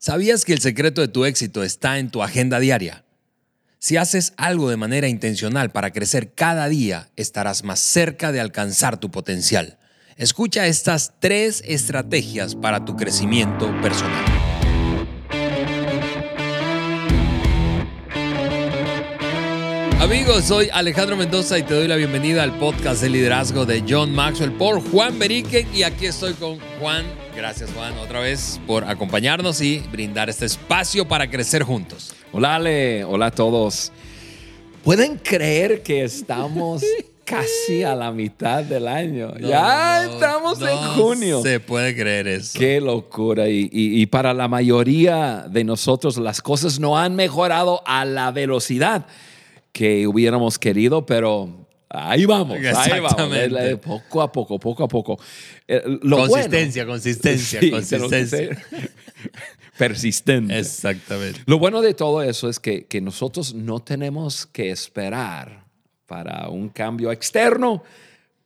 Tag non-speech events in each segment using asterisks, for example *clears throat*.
¿Sabías que el secreto de tu éxito está en tu agenda diaria? Si haces algo de manera intencional para crecer cada día, estarás más cerca de alcanzar tu potencial. Escucha estas tres estrategias para tu crecimiento personal. Amigos, soy Alejandro Mendoza y te doy la bienvenida al podcast de liderazgo de John Maxwell por Juan Beriken y aquí estoy con Juan. Gracias Juan otra vez por acompañarnos y brindar este espacio para crecer juntos. Hola Ale, hola a todos. ¿Pueden creer que estamos *laughs* casi a la mitad del año? ya estamos en junio. Se puede creer eso. Qué locura. Y, y, para la mayoría de nosotros las cosas no han mejorado a la velocidad que hubiéramos querido, pero ahí vamos, ahí vamos. Poco a poco, poco a poco. Eh, consistencia, consistencia, consistencia. Persistente. Exactamente. Lo bueno de todo eso es que, que nosotros no tenemos que esperar para un cambio externo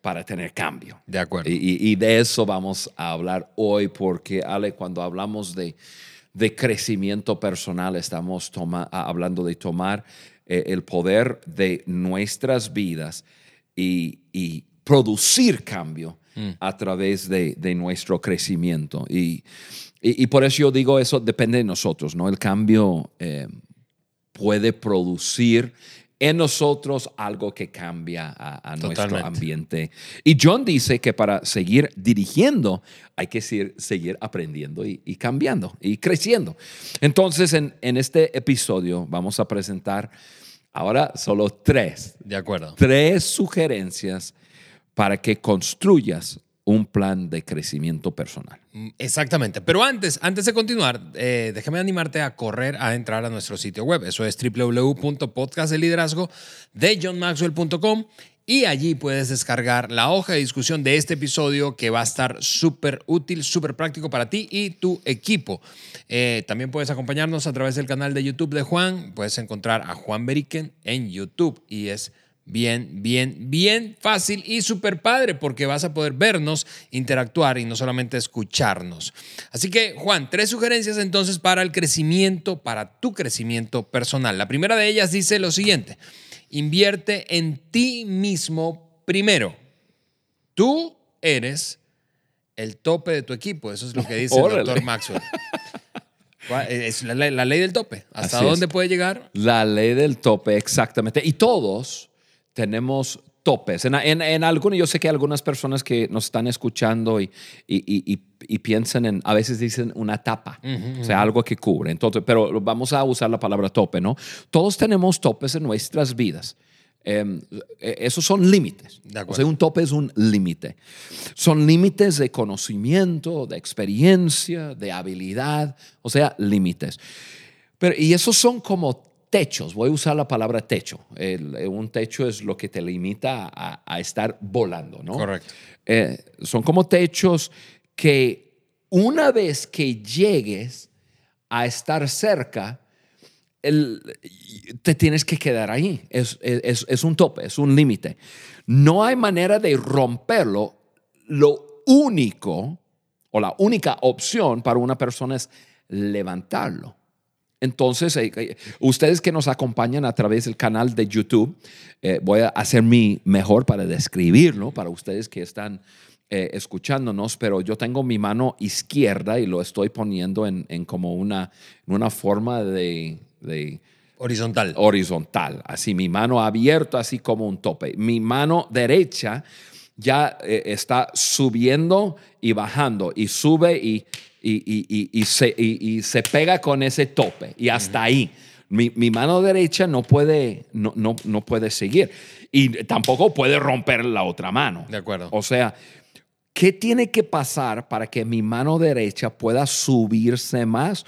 para tener cambio. De acuerdo. Y, y, de eso vamos a hablar hoy, porque Ale, cuando hablamos de, de crecimiento personal, estamos toma, hablando de tomar eh, el poder de nuestras vidas y, producir cambio mm. a través de, nuestro crecimiento. Y, y, por eso yo digo, eso depende de nosotros, ¿no? El cambio eh, puede producir en nosotros algo que cambia a, nuestro ambiente. Y John dice que para seguir dirigiendo hay que seguir, aprendiendo y, cambiando y creciendo. Entonces, en, en este episodio vamos a presentar Ahora solo tres. De acuerdo. Tres sugerencias para que construyas un plan de crecimiento personal. Mm, exactamente. Pero antes, antes de continuar, eh, déjame animarte a correr a entrar a nuestro sitio web. Eso es www.podcastdeliderazgo de johnmaxwell.com y allí puedes descargar la hoja de discusión de este episodio que va a estar súper útil, súper práctico para ti y tu equipo. Eh, también puedes acompañarnos a través del canal de YouTube de Juan. Puedes encontrar a Juan Beriken en YouTube y es bien, bien, bien fácil y súper padre porque vas a poder vernos, interactuar y no solamente escucharnos. Así que, Juan, tres sugerencias entonces para el crecimiento, para tu crecimiento personal. La primera de ellas dice lo siguiente. Invierte en ti mismo primero. Tú eres el tope de tu equipo. Eso es lo que dice el doctor Maxwell. Es la, ley del tope. ¿Hasta dónde puede llegar? La ley del tope, exactamente. Y todos tenemos topes. En, en, algunos, yo sé que hay algunas personas que nos están escuchando y, y, y, piensan en, a veces dicen una tapa, o sea, algo que cubre. Entonces, pero vamos a usar la palabra tope, ¿no? Todos tenemos topes en nuestras vidas. Em, e, esos son límites. O sea, un tope es un límite. Son límites de conocimiento, de experiencia, de habilidad, o sea, límites. Pero, y esos son como techos, voy a usar la palabra techo. un techo es lo que te limita a, estar volando, ¿no? Correcto. Eh, son como techos que una vez que llegues a estar cerca, te tienes que quedar ahí. Es, es un tope, es un límite. No hay manera de romperlo. Lo único o la única opción para una persona es levantarlo. Entonces, eh, eh, ustedes que nos acompañan a través del canal de YouTube, eh, voy a hacer mi mejor para describirlo para ustedes que están escuchándonos, pero yo tengo mi mano izquierda y lo estoy poniendo en, como una, una forma de, Horizontal. Horizontal, así, mi mano abierta, así como un tope. Mi mano derecha ya está subiendo y bajando y sube y y, se, y, se, pega con ese tope y hasta ahí. Mi, mano derecha no puede, no, no, no, puede seguir y tampoco puede romper la otra mano. De acuerdo. O sea, ¿qué tiene que pasar para que mi mano derecha pueda subirse más?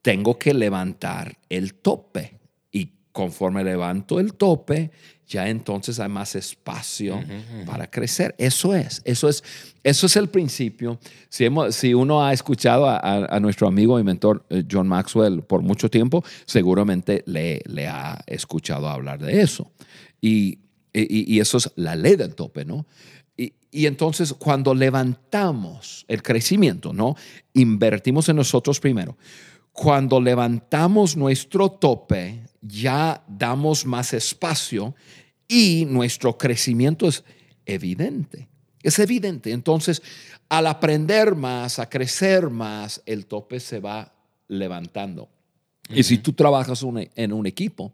Tengo que levantar el tope y conforme levanto el tope, ya entonces hay más espacio para crecer. Eso es, eso es, eso es el principio. Si, hemos, si uno ha escuchado a, nuestro amigo y mentor eh, John Maxwell por mucho tiempo, seguramente le, le ha escuchado hablar de eso. Y, y, eso es la ley del tope, ¿no? Y, y, entonces cuando levantamos el crecimiento, ¿no? Invertimos en nosotros primero. cuando levantamos nuestro tope, ya damos más espacio y nuestro crecimiento es evidente. Es evidente. Entonces, al aprender más, a crecer más, el tope se va levantando. Y si tú trabajas en un equipo,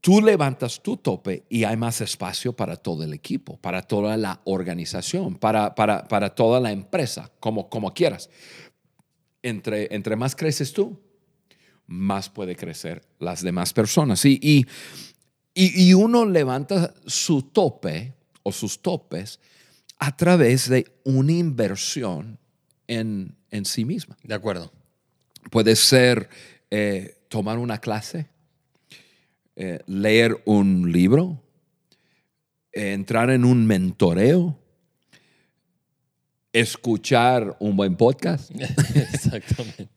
tú levantas tu tope y hay más espacio para todo el equipo, para toda la organización, para, para, para toda la empresa, como, como quieras. Entre, entre más creces tú, más puede crecer las demás personas. Y, y, y, y uno levanta su tope o sus topes a través de una inversión en, en sí misma. De acuerdo. Puede ser eh, tomar una clase, eh, leer un libro, eh, entrar en un mentoreo, escuchar un buen podcast. *laughs* Exactamente.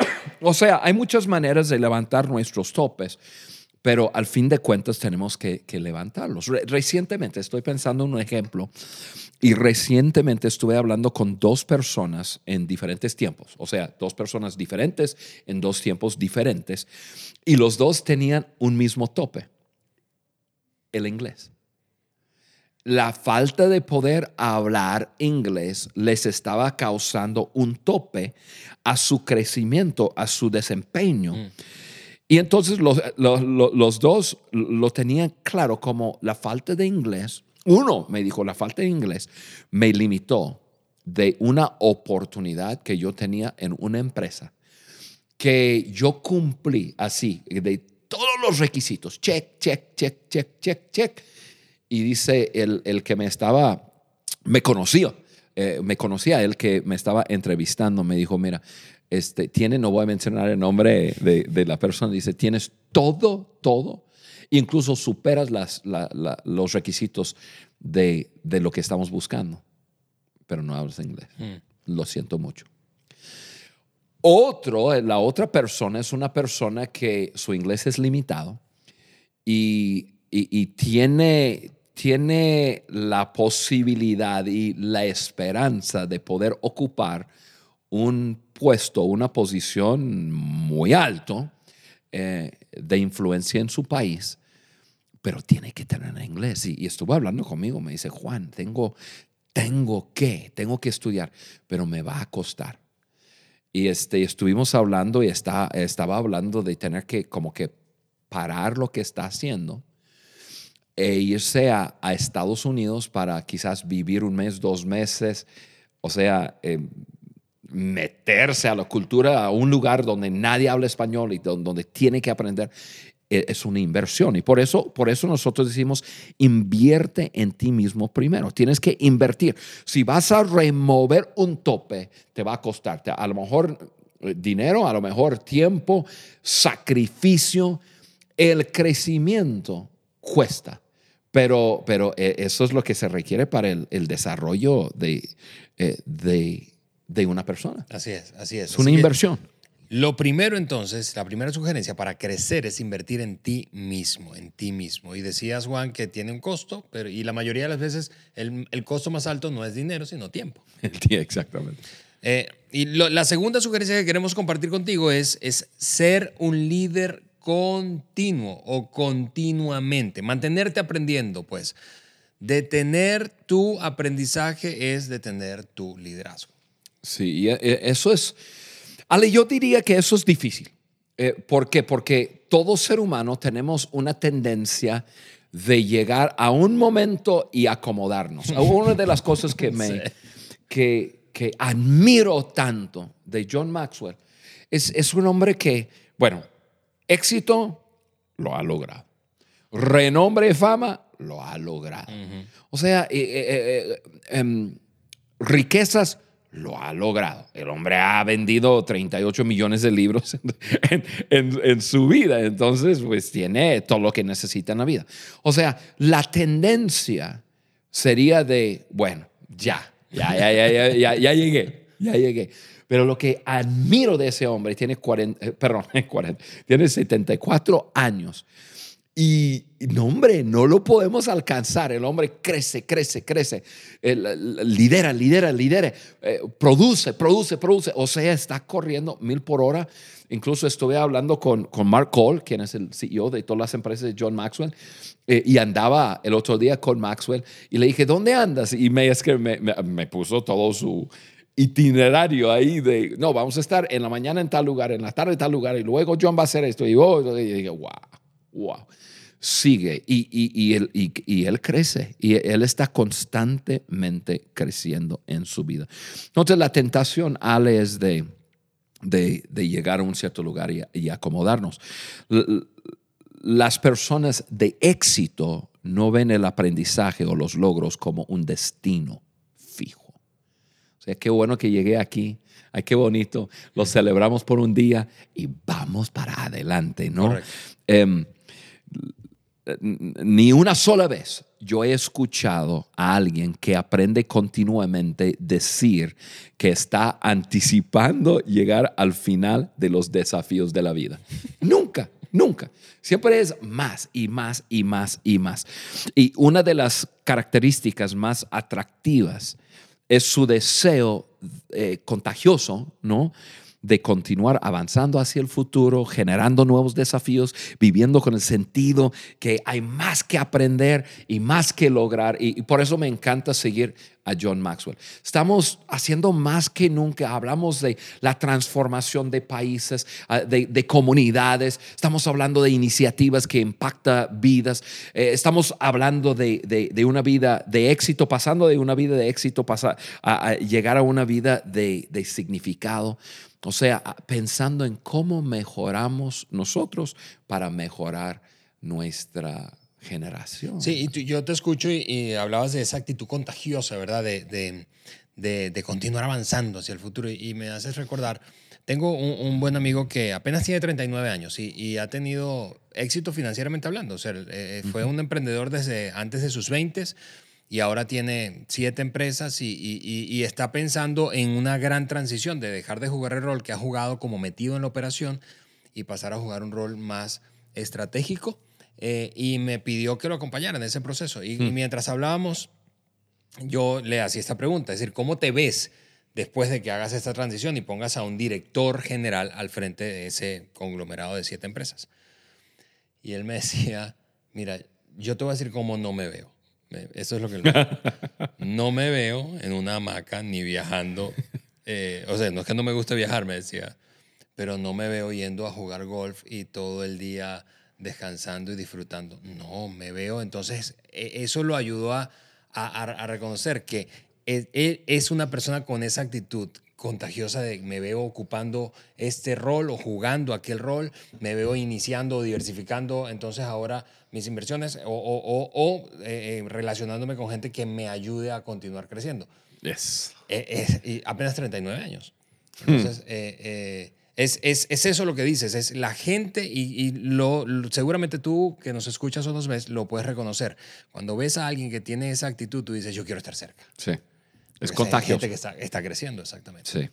O sea, hay muchas maneras de levantar nuestros topes, pero al fin de cuentas tenemos que, levantarlos. Re- recientemente, estoy pensando en un ejemplo, y recientemente estuve hablando con dos personas en diferentes tiempos, o sea, dos personas diferentes en dos tiempos diferentes, y los dos tenían un mismo tope, el inglés. La falta de poder hablar inglés les estaba causando un tope a su crecimiento, a su desempeño. Y entonces los, los- los- los dos lo tenían claro como la falta de inglés. Uno me dijo, la falta de inglés me limitó de una oportunidad que yo tenía en una empresa que yo cumplí así, de todos los requisitos, check, check, check, check, check, check. Y dice el, el que me estaba, me conocía, eh, me conocía el que me estaba entrevistando, me dijo, mira, este, tiene, no voy a mencionar el nombre de, de la persona, dice, tienes todo, todo, incluso superas las, la- la- los requisitos de, de lo que estamos buscando, pero no hablas inglés. Lo siento mucho. Otro, la otra persona es una persona que su inglés es limitado y, y- y tiene, tiene la posibilidad y la esperanza de poder ocupar un puesto, una posición muy alto eh, de influencia en su país, pero tiene que tener inglés. Y, y estuvo hablando conmigo, me dice, Juan, tengo, tengo que, tengo que estudiar, pero me va a costar. Y este, estuvimos hablando y está, estaba hablando de tener que como que parar lo que está haciendo e irse a, a Estados Unidos para quizás vivir un mes, dos meses, o sea, eh, meterse a la cultura, a un lugar donde nadie habla español y don- donde tiene que aprender, eh, es una inversión. Y por eso, por eso nosotros decimos, invierte en ti mismo primero. Tienes que invertir. Si vas a remover un tope, te va a costarte a lo mejor eh, dinero, a lo mejor tiempo, sacrificio. El crecimiento cuesta. Pero, pero eh, eso es lo que se requiere para el, el desarrollo de, eh, de, de una persona. Así es, así es. Es una Así que inversión. Lo primero entonces, la primera sugerencia para crecer es invertir en ti mismo, en ti mismo. Y decías, Juan, que tiene un costo, pero y la mayoría de las veces el, el costo más alto no es dinero, sino tiempo. *laughs* Exactamente. Eh, y lo- la segunda sugerencia que queremos compartir contigo es, es ser un líder continuo o continuamente, mantenerte aprendiendo, pues. Detener tu aprendizaje es detener tu liderazgo. Sí, eh, eso es, Ale, yo diría que eso es difícil. Eh, ¿Por qué? Porque todo ser humano tenemos una tendencia de llegar a un momento y acomodarnos. *laughs* Una de las cosas que me, Sí. que, que admiro tanto de John Maxwell es, es un hombre que, bueno, éxito lo ha logrado. Renombre y fama lo ha logrado. O sea, eh, eh, eh, em, riquezas lo ha logrado. El hombre ha vendido 38 millones de libros en, en- en su vida, entonces pues tiene todo lo que necesita en la vida. O sea, la tendencia sería de, bueno, ya, ya, ya, ya, ya, ya, ya llegué, ya llegué. Pero lo que admiro de ese hombre, tiene 40, eh, perdón, *laughs* 40, tiene 74 años Y, no, hombre, no lo podemos alcanzar. El hombre crece, crece, crece. lidera, lidera, lidera. Eh, produce, produce, produce. O sea, está corriendo mil por hora. Incluso estuve hablando con, con Mark Cole, quien es el CEO de todas las empresas de John Maxwell, eh, y andaba el otro día con Maxwell y le dije, ¿dónde andas? Y me, es que me, me puso todo su itinerario ahí de, no, vamos a estar en la mañana en tal lugar, en la tarde en tal lugar, y luego John va a hacer esto. Y, oh, y dije, wow, wow sigue y, y, él, y, él, crece y él está constantemente creciendo en su vida. Entonces la tentación, Ale, es de, de, llegar a un cierto lugar y, acomodarnos. Las personas de éxito no ven el aprendizaje o los logros como un destino sea, qué bueno que llegué aquí. Ay, qué bonito. Lo celebramos por un día y vamos para adelante, ¿no? Em, ni una sola vez yo he escuchado a alguien que aprende continuamente decir que está anticipando llegar al final de los desafíos de la vida. nunca, nunca. Siempre es más y más y más y más. Y una de las características más atractivas es su deseo eh, contagioso, ¿no? de continuar avanzando hacia el futuro, generando nuevos desafíos, viviendo con el sentido que hay más que aprender y más que lograr. Y, por eso me encanta seguir a John Maxwell. Estamos haciendo más que nunca. Hablamos de la transformación de países, ah, de, comunidades. Estamos hablando de iniciativas que impactan vidas. Eh, estamos hablando de, una vida de éxito, pasando de una vida de éxito a, llegar a una vida de significado. O sea, pensando en cómo mejoramos nosotros para mejorar nuestra generación. Sí, y yo te escucho y, hablabas de esa actitud contagiosa, ¿verdad? De, de, continuar avanzando hacia el futuro. Y, me haces recordar, tengo un, buen amigo que apenas tiene 39 años y, ha tenido éxito financieramente hablando. O sea, eh, fue un emprendedor desde antes de sus 20 y ahora tiene siete empresas y, está pensando en una gran transición de dejar de jugar el rol que ha jugado como metido en la operación y pasar a jugar un rol más estratégico. Eh, y me pidió que lo acompañara en ese proceso. Y, hmm. mientras hablábamos, yo le hacía esta pregunta, es decir, ¿cómo te ves después de que hagas esta transición y pongas a un director general al frente de ese conglomerado de siete empresas? Y él me *laughs* decía, mira, yo te voy a decir cómo no me veo. Eso es lo que... *laughs* no me veo en una hamaca ni viajando. Eh, o sea, no es que no me guste viajar, me decía, pero no me veo yendo a jugar golf y todo el día descansando y disfrutando. No, me veo. Entonces, e, eso lo ayudó a, a, reconocer que él e, es una persona con esa actitud contagiosa de me veo ocupando este rol o jugando aquel rol, me veo iniciando o diversificando entonces ahora mis inversiones o, eh, eh, relacionándome con gente que me ayude a continuar creciendo. Yes. Eh, y apenas 39 años. Entonces, hmm. Es, es, es, eso lo que dices, es la gente y, lo, seguramente tú que nos escuchas o nos ves lo puedes reconocer. Cuando ves a alguien que tiene esa actitud, tú dices, yo quiero estar cerca. Sí. Es contagioso. Gente que está, está, creciendo, exactamente. Sí.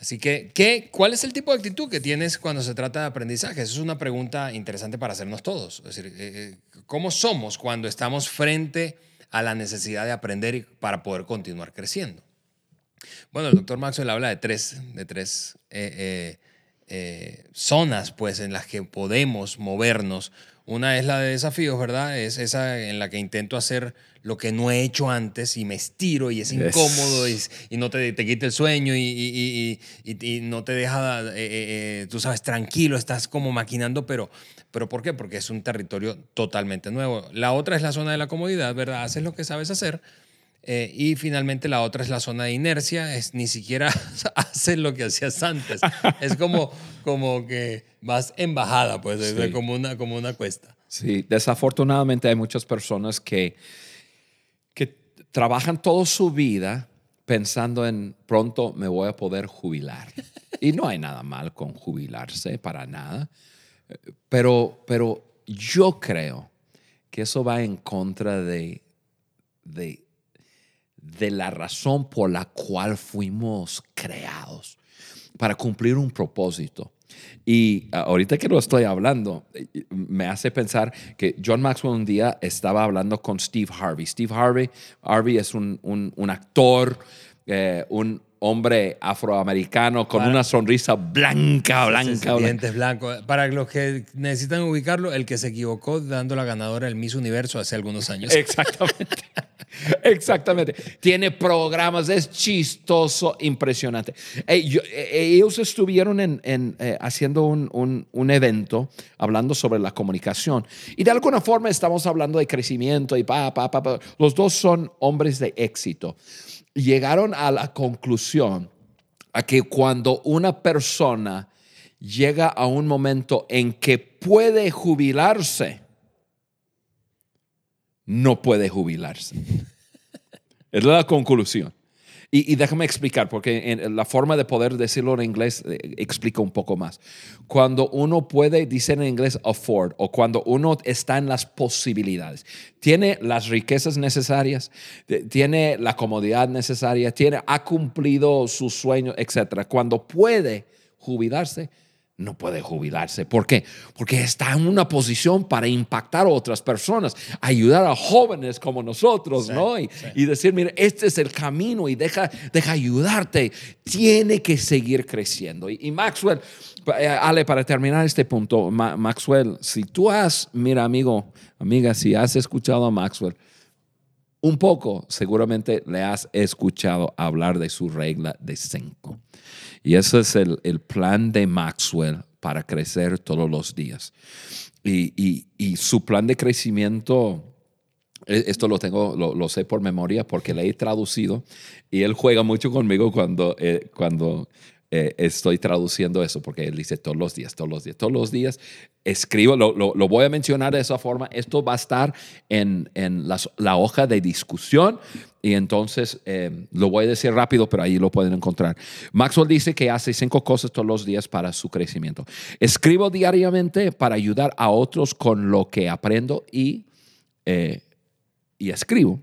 Así que, ¿qué, ¿cuál es el tipo de actitud que tienes cuando se trata de aprendizaje? Esa es una pregunta interesante para hacernos todos. Es decir, eh, eh, ¿cómo somos cuando estamos frente a la necesidad de aprender para poder continuar creciendo? Bueno, el doctor Maxwell habla de tres, de tres eh, zonas pues, en las que podemos movernos una es la de desafíos, ¿verdad? Es esa en la que intento hacer lo que no he hecho antes y me estiro y es incómodo y, no te, te, quita el sueño y, no te deja, eh, eh, eh, tú sabes, tranquilo, estás como maquinando, pero, pero ¿por qué? Porque es un territorio totalmente nuevo. La otra es la zona de la comodidad, ¿verdad? Haces lo que sabes hacer eh, y finalmente la otra es la zona de inercia, es ni siquiera *laughs* haces lo que hacías antes. es como, como que vas en bajada, pues es como, una, como una cuesta. Sí, desafortunadamente hay muchas personas que, que trabajan toda su vida pensando en pronto me voy a poder jubilar. y no hay nada mal con jubilarse, para nada. Pero, pero yo creo que eso va en contra de, de de la razón por la cual fuimos creados, para cumplir un propósito. Y ahorita que lo estoy hablando, me hace pensar que John Maxwell un día estaba hablando con Steve Harvey. Steve Harvey, Harvey es un, un, actor, eh, un hombre afroamericano con una sonrisa blanca, blanca, Dientes blancos. Para los que necesitan ubicarlo, el que se equivocó dando la ganadora del Miss Universo hace algunos años. Exactamente. *laughs* Exactamente. Tiene programas, es chistoso, impresionante. Eh, ellos estuvieron en, eh, haciendo un, un, evento hablando sobre la comunicación y de alguna forma estamos hablando de crecimiento y pa, pa, pa, pa. Los dos son hombres de éxito. Llegaron a la conclusión a que cuando una persona llega a un momento en que puede jubilarse, no puede jubilarse. *laughs* es la conclusión. Y, déjame explicar, porque en, la forma de poder decirlo en inglés eh, explica un poco más. Cuando uno puede, decir en inglés, afford, o cuando uno está en las posibilidades, tiene las riquezas necesarias, tiene la comodidad necesaria, tiene, ha cumplido sus sueños, etc. Cuando puede jubilarse, no puede jubilarse. ¿Por qué? Porque está en una posición para impactar a otras personas, ayudar a jóvenes como nosotros, ¿no? Y, decir, mire, este es el camino y deja, deja ayudarte. Tiene que seguir creciendo. Y, Maxwell, eh, Ale, para terminar este punto, Maxwell, si tú has, mira, amigo, amiga, si has escuchado a Maxwell, un poco, seguramente le has escuchado hablar de su regla de cinco. Y ese es el, plan de Maxwell para crecer todos los días. Y, su plan de crecimiento, e, esto lo tengo, lo, sé por memoria porque le he traducido y él juega mucho conmigo cuando, eh, cuando eh, estoy traduciendo eso, porque él dice todos los días, todos los días, todos los días. Escribo, lo, lo, voy a mencionar de esa forma. Esto va a estar en, en la hoja de discusión y entonces eh, lo voy a decir rápido, pero ahí lo pueden encontrar. Maxwell dice que hace cinco cosas todos los días para su crecimiento. Escribo diariamente para ayudar a otros con lo que aprendo y, eh, y escribo.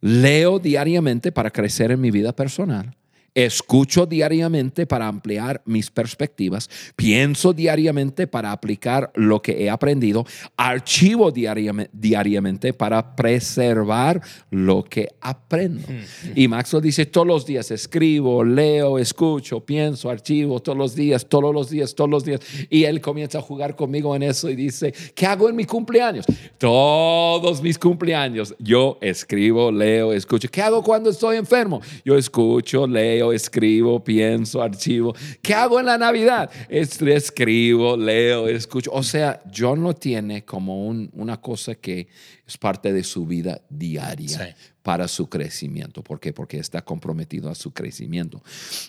Leo diariamente para crecer en mi vida personal. Escucho diariamente para ampliar mis perspectivas, pienso diariamente para aplicar lo que he aprendido, archivo diariamente, para preservar lo que aprendo. Y Maxwell dice, todos los días escribo, leo, escucho, pienso, archivo, todos los días, todos los días, todos los días. Y él comienza a jugar conmigo en eso y dice, ¿qué hago en mi cumpleaños? Todos mis cumpleaños, yo escribo, leo, escucho. ¿Qué hago cuando estoy enfermo? Yo escucho, leo escribo, pienso, archivo. ¿Qué hago en la Navidad? Escribo, leo, escucho. O sea, John lo tiene como una cosa que es parte de su vida diaria. para su crecimiento. ¿Por qué? Porque está comprometido a su crecimiento.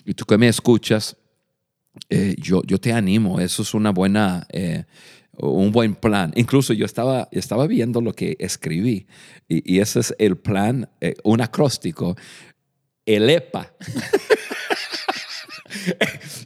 Y tú que me escuchas, eh, yo, yo te animo, eso es una buena, eh, un buen plan. Incluso yo estaba, estaba viendo lo que escribí y, ese es el plan, eh, un acróstico el EPA. *laughs*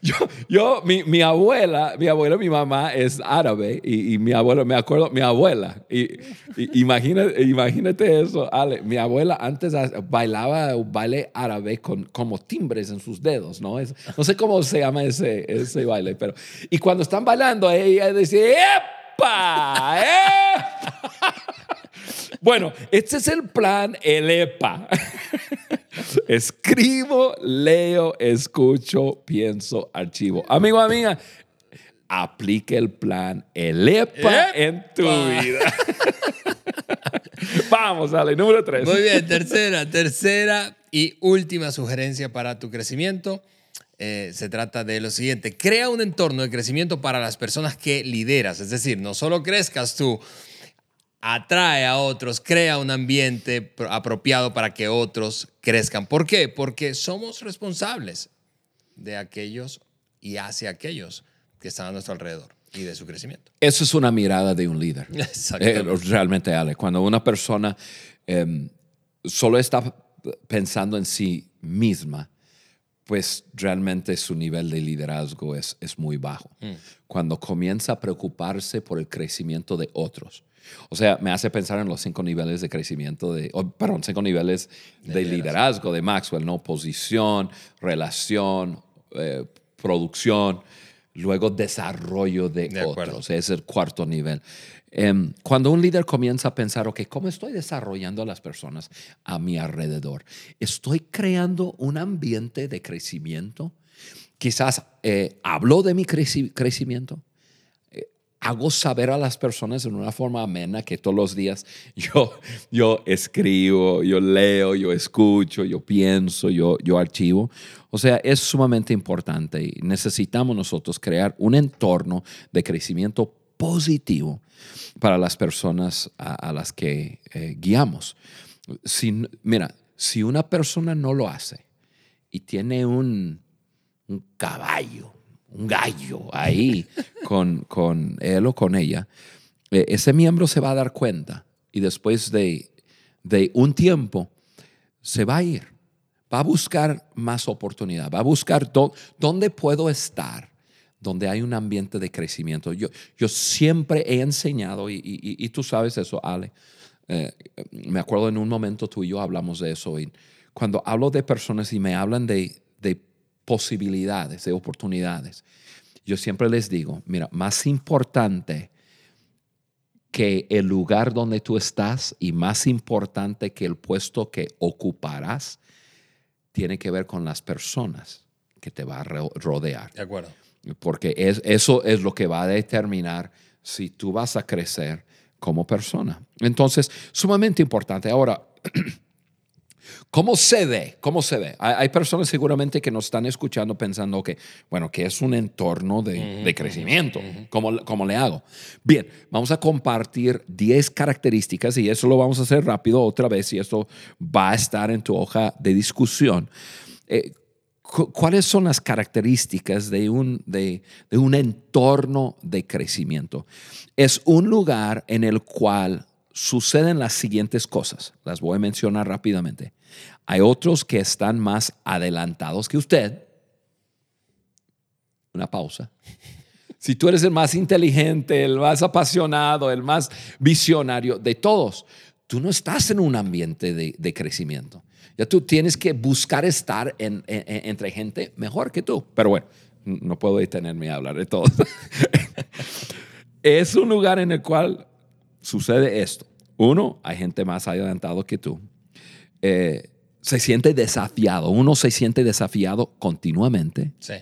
yo, yo mi, mi, abuela, mi abuela, mi mamá es árabe y, mi abuela, me acuerdo, mi abuela, y, imagínate, eso, Ale, mi abuela antes bailaba baile árabe con como timbres en sus dedos, ¿no? Es, no sé cómo se llama ese, ese baile, pero, y cuando están bailando, ella decía, ¡epa! ¡epa! *laughs* bueno, este es el plan, el EPA. *laughs* Escribo, leo, escucho, pienso, archivo. Amigo, amiga, aplique el plan el EPA en tu vida. *laughs* Vamos, dale, número tres. Muy bien, tercera, tercera y última sugerencia para tu crecimiento. Eh, se trata de lo siguiente, crea un entorno de crecimiento para las personas que lideras, es decir, no solo crezcas tú, atrae a otros, crea un ambiente apropiado para que otros crezcan. ¿Por qué? Porque somos responsables de aquellos y hacia aquellos que están a nuestro alrededor y de su crecimiento. Eso es una mirada de un líder. *laughs* Eh, realmente, Ale, cuando una persona em, solo está pensando en sí misma, pues realmente su nivel de liderazgo es, es muy bajo. Mm. Cuando comienza a preocuparse por el crecimiento de otros, o sea, me hace pensar en los cinco niveles de crecimiento, de, perdón, cinco niveles de, liderazgo de Maxwell, ¿no? Posición, relación, eh, producción, luego desarrollo de, otros. Es el cuarto nivel. Em, cuando un líder comienza a pensar, ok, ¿cómo estoy desarrollando a las personas a mi alrededor? ¿Estoy creando un ambiente de crecimiento? Quizás eh, hablo de mi creci- crecimiento. Hago saber a las personas en una forma amena que todos los días *laughs* yo, yo escribo, yo leo, yo escucho, yo pienso, yo, yo archivo. O sea, es sumamente importante y necesitamos nosotros crear un entorno de crecimiento positivo para las personas a, a las que eh, guiamos. Si, mira, si una persona no lo hace y tiene un, un caballo, un gallo ahí con, con él o con ella, eh, ese miembro se va a dar cuenta y después de, de un tiempo se va a ir, va a buscar más oportunidad, va a buscar dó- dónde puedo estar, donde hay un ambiente de crecimiento. Yo, yo siempre he enseñado, y, tú sabes eso, Ale, eh, me acuerdo en un momento tú y yo hablamos de eso, y cuando hablo de personas y me hablan de posibilidades, de oportunidades, yo siempre les digo, mira, más importante que el lugar donde tú estás y más importante que el puesto que ocuparás, tiene que ver con las personas que te va a ro- rodear. De acuerdo. Porque es, eso es lo que va a determinar si tú vas a crecer como persona. Entonces, sumamente importante. Ahora, *clears throat* ¿cómo se ve? ¿Cómo se ve? Hay, personas seguramente que nos están escuchando pensando que, bueno, que es un entorno de, de crecimiento. ¿Cómo, ¿Cómo le hago? Bien, vamos a compartir 10 características y eso lo vamos a hacer rápido otra vez y esto va a estar en tu hoja de discusión. Eh, cu- ¿Cuáles son las características de un, de, de un entorno de crecimiento? Es un lugar en el cual suceden las siguientes cosas. Las voy a mencionar rápidamente. Hay otros que están más adelantados que usted. Una pausa. Si tú eres el más inteligente, el más apasionado, el más visionario de todos, tú no estás en un ambiente de, crecimiento. Ya tú tienes que buscar estar en- en- en- entre gente mejor que tú. Pero bueno, no puedo detenerme a hablar de todo. *laughs* es un lugar en el cual sucede esto. Uno, hay gente más adelantado que tú. Eh, se siente desafiado. Uno se siente desafiado continuamente. Sí.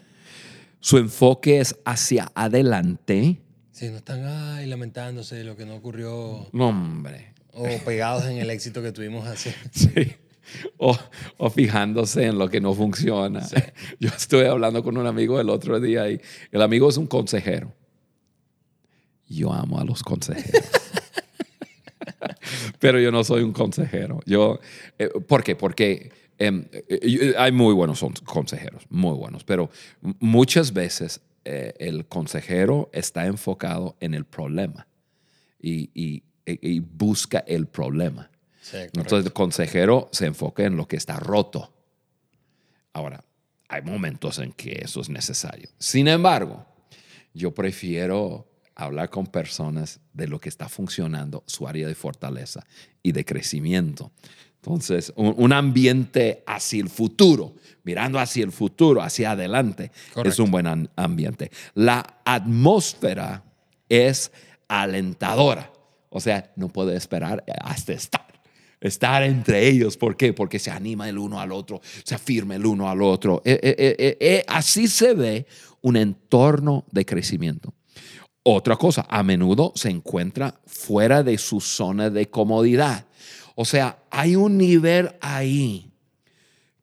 Su enfoque es hacia adelante. Sí, no están ay, lamentándose de lo que no ocurrió No, hombre. o pegados en el éxito que tuvimos así. *laughs* Sí. O, o fijándose en lo que no funciona. Yo estuve hablando con un amigo el otro día y el amigo es un consejero. Yo amo a los consejeros. *laughs* Pero yo no soy un consejero. Yo, eh, ¿Por qué? Porque em, eh, eh, hay muy buenos consejeros, muy buenos, pero muchas veces eh, el consejero está enfocado en el problema y, y- y busca el problema. Sí. Entonces el consejero se enfoca en lo que está roto. Ahora, hay momentos en que eso es necesario. Sin embargo, yo prefiero hablar con personas de lo que está funcionando, su área de fortaleza y de crecimiento. Entonces, un, un ambiente hacia el futuro, mirando hacia el futuro, hacia adelante, es un buen am- ambiente. La atmósfera es alentadora. O sea, no puedo esperar hasta estar. Estar entre ellos. ¿Por qué? Porque se anima el uno al otro, se afirma el uno al otro. Eh, eh, eh, así se ve un entorno de crecimiento. Otra cosa, a menudo se encuentra fuera de su zona de comodidad. O sea, hay un nivel ahí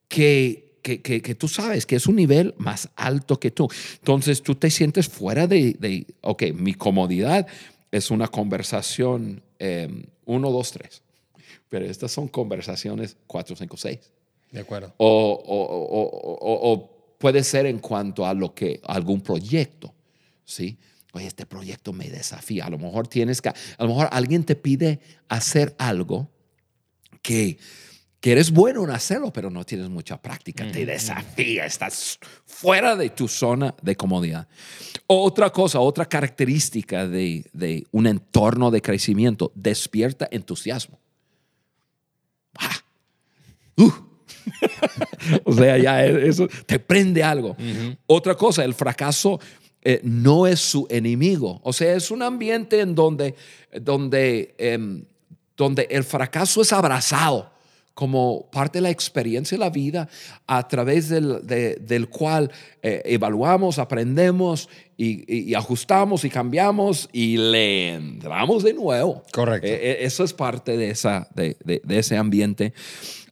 que, que, que- que tú sabes que es un nivel más alto que tú. Entonces tú te sientes fuera de, de ok, mi comodidad es una conversación eh, uno, dos, tres. Pero estas son conversaciones cuatro, cinco, seis. De acuerdo. O, o- o- o- o puede ser en cuanto a lo que algún proyecto, ¿sí? Oye, este proyecto me desafía. A lo mejor tienes que, a lo mejor alguien te pide hacer algo que, que eres bueno en hacerlo, pero no tienes mucha práctica. Te desafía, estás fuera de tu zona de comodidad. Otra cosa, otra característica de, de un entorno de crecimiento, despierta entusiasmo. Ah, uh. *laughs* o sea, ya eso te prende algo. Otra cosa, el fracaso eh, no es su enemigo. O sea, es un ambiente en donde, donde, em, donde el fracaso es abrazado como parte de la experiencia de la vida a través del, del cual eh, evaluamos, aprendemos y, ajustamos y cambiamos y le entramos de nuevo. Correcto. Eh, eso es parte de, esa, de, de, de ese ambiente.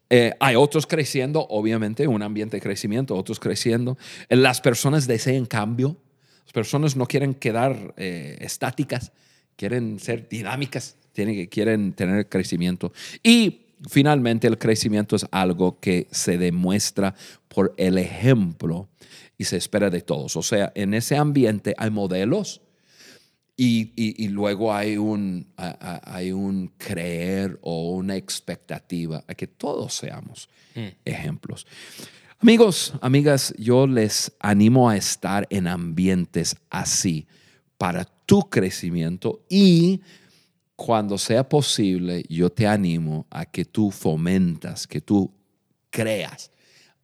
Eh, hay otros creciendo, obviamente, un ambiente de crecimiento, otros creciendo. Las personas desean cambio. Las personas no quieren quedar eh, estáticas, quieren ser dinámicas, tienen, quieren tener crecimiento. Y finalmente el crecimiento es algo que se demuestra por el ejemplo y se espera de todos. O sea, en ese ambiente hay modelos, y, luego hay un, hay un creer o una expectativa a que todos seamos hmm. ejemplos. Amigos, amigas, yo les animo a estar en ambientes así para tu crecimiento y cuando sea posible, yo te animo a que tú fomentas, que tú creas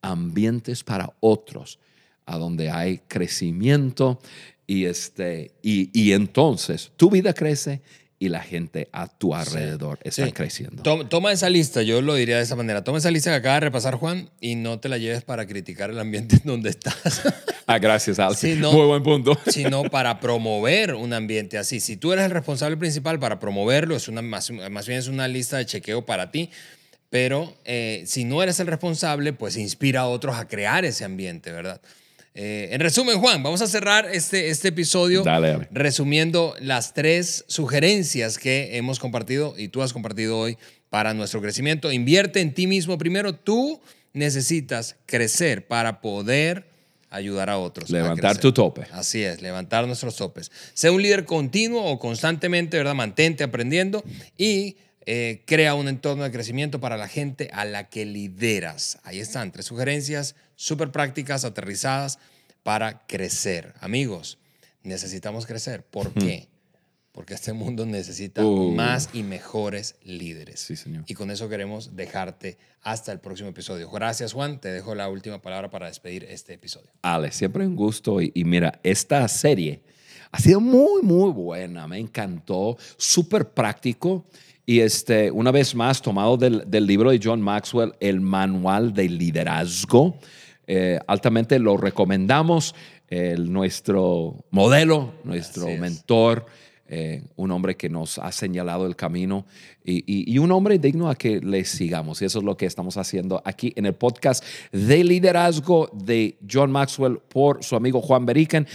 ambientes para otros, a donde hay crecimiento y, este, y, entonces tu vida crece y la gente a tu alrededor está creciendo. Toma, esa lista, yo lo diría de esa manera. Toma esa lista que acaba de repasar Juan y no te la lleves para criticar el ambiente en donde estás. *laughs* ah, gracias, Al. Muy buen punto. *laughs* sino para promover un ambiente así. Si tú eres el responsable principal para promoverlo, es una, más, más bien es una lista de chequeo para ti. Pero eh, si no eres el responsable, pues inspira a otros a crear ese ambiente, ¿verdad? Eh, en resumen, Juan, vamos a cerrar este, este episodio resumiendo las tres sugerencias que hemos compartido y tú has compartido hoy para nuestro crecimiento. Invierte en ti mismo primero. Tú necesitas crecer para poder ayudar a otros. Levantar tu tope. Así es, levantar nuestros topes. Sé un líder continuo o constantemente, ¿verdad? Mantente aprendiendo y eh, crea un entorno de crecimiento para la gente a la que lideras. Ahí están, tres sugerencias súper prácticas, aterrizadas para crecer. Amigos, necesitamos crecer. ¿Por qué? Porque este mundo necesita uh. más y mejores líderes. Sí, señor. Y con eso queremos dejarte hasta el próximo episodio. Gracias, Juan. Te dejo la última palabra para despedir este episodio. Ale, siempre un gusto. Y, y mira, esta serie ha sido muy, muy buena. Me encantó. Súper práctico. Y este, una vez más, tomado del, libro de John Maxwell, El Manual de Liderazgo. Eh, altamente lo recomendamos. nuestro modelo, nuestro mentor, eh, un hombre que nos ha señalado el camino y, un hombre digno a que le sigamos. Y eso es lo que estamos haciendo aquí en el podcast de liderazgo de John Maxwell por su amigo Juan Beriken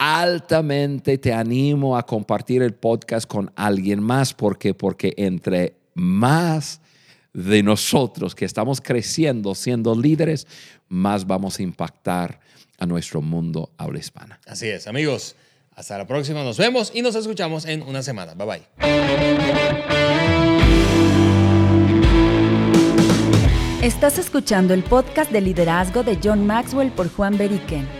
altamente te animo a compartir el podcast con alguien más. porque Porque entre más de nosotros que estamos creciendo siendo líderes, más vamos a impactar a nuestro mundo habla hispana. Así es, amigos. Hasta la próxima. Nos vemos y nos escuchamos en una semana. Bye bye. Estás escuchando el podcast de liderazgo de John Maxwell por Juan Beriken.